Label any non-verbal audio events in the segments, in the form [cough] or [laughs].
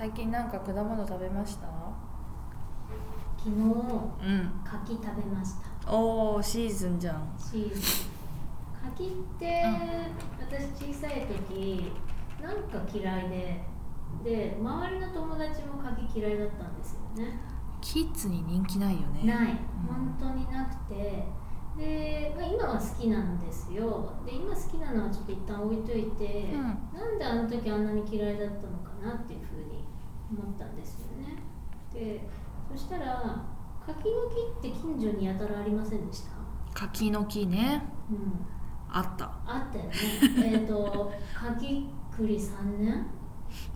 最近なんか果物食べました？昨日うん柿食べました。おーシーズンじゃん。シーズン。柿って、私小さい時なんか嫌いでで周りの友達も柿嫌いだったんですよね。キッズに人気ないよね。ない。うん。本当になくて。で、まあ、今は好きなんですよ。で今好きなのはちょっと一旦置いといて、うん。なんであの時あんなに嫌いだったのかなっていうふうに思ったんですよね。でそしたら柿の木って近所にやたらありませんでした？柿の木ね。うん。あった。あったよね。[laughs] えっと柿栗3年？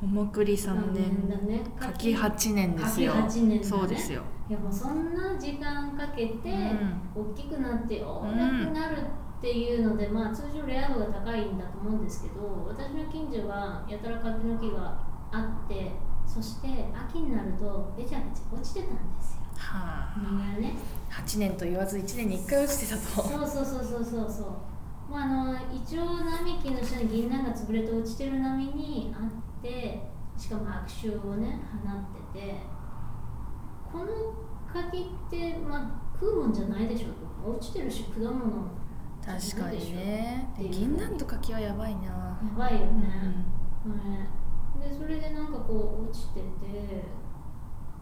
桃栗3年。だね。柿8年ですよ。柿8年だね。そうですよ。いやもうそんな時間かけて、大きくなってようやくなるっていうので、まあ通常レア度が高いんだと思うんですけど私の近所はやたら柿の木があってそして秋になるとべちゃべちゃ落ちてたんですよ。はあ。実がね。8年と言わず1年に1回落ちてたと。そうそうそうそうそうそう。もうあのイチョウ並木の下に銀杏が潰れて落ちてる波にあってしかも悪臭をね放ってて。この柿って、まあ、食うもんじゃないでしょと落ちてるし果物確かにね。銀杏と柿はやばいな。やばいようんね、ねでそれでなんかこう落ちてて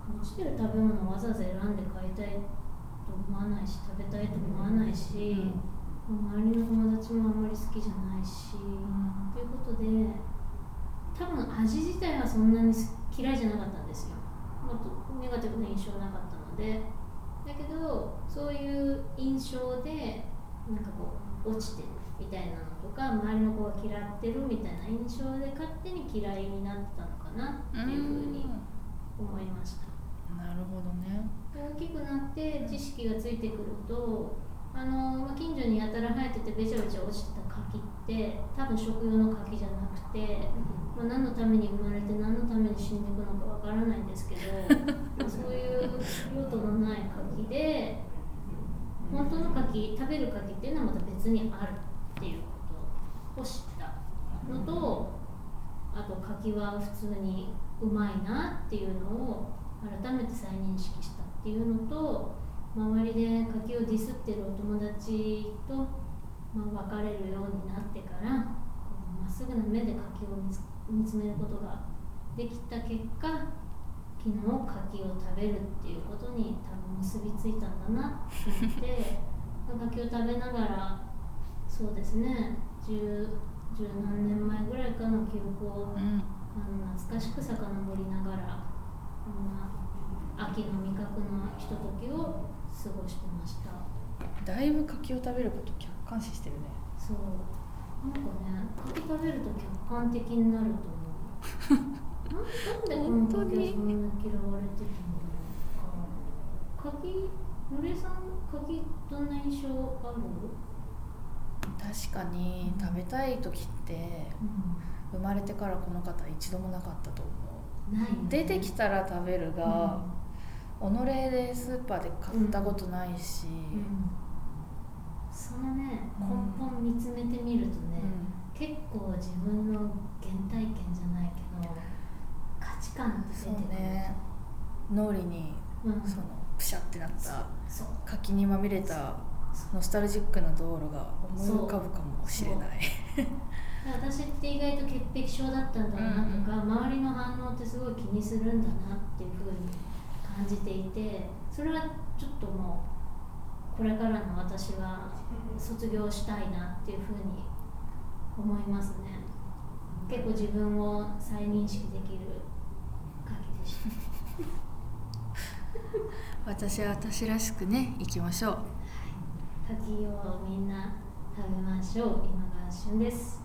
落ちてる食べ物わざわざ選んで買いたいと思わないし食べたいと思わないし、周りの友達もあんまり好きじゃないし、ということで多分味自体はそんなに嫌いじゃなかったんですよ。もっとネガティブな印象なかったので。だけどそういう印象でなんかこう落ちてるみたいなのとか周りの子が嫌ってるみたいな印象で勝手に嫌いになったのかなっていうふうに思いました。なるほどね。で大きくなって知識がついてくるとあの、まあ、近所にやたら生えててべちゃべちゃ落ちてた柿って多分食用の柿じゃなくて、まあ、何のために生まれて何のために死んでいくのかわからないんですけど [laughs] まあそういう用途のない柿で本当の柿食べる柿っていうのはまた別にあるっていうことを知ったのとあと柿は普通にうまいなっていうのを改めて再認識したっていうのと周りで柿をディスってるお友達と、ま、別れるようになってからまっすぐな目で柿を見つ見つめることができた結果昨日柿を食べるっていうことに多分結びついたんだなって思って [laughs] 柿を食べながらそうですね。十十何年前ぐらいかの記憶をうん。あの懐かしく遡りながら、まあ、秋の味覚のひとときを過ごしてました。だいぶ柿を食べること客観視してるね。そう。なんかね柿食べると客観的になると思う。な [laughs] なんでこの柿はそんな嫌われてるのか。柿のりさん柿どんな印象ある、確かに食べたい時って生まれてからこの方一度もなかったと思ないよね。う出てきたら食べるが、己でスーパーで買ったことないし、うん。そのね根うん。本見つめてみるとね、うん。結構自分の原体験じゃないけど価値観って出てそう。くるね。脳裏にうん、そのプシャってなった柿にまみれたノスタルジックな道路が思い浮かぶかもしれない。私って意外と潔癖症だったんだなとか、周りの反応ってすごい気にするんだなっていうふうに感じていてそれはちょっともうこれからの私は卒業したいなっていうふうに思いますね。結構自分を再認識できる柿でした。[laughs] 私は私らしくね生きましょう柿をみんな食べましょう。今が旬です。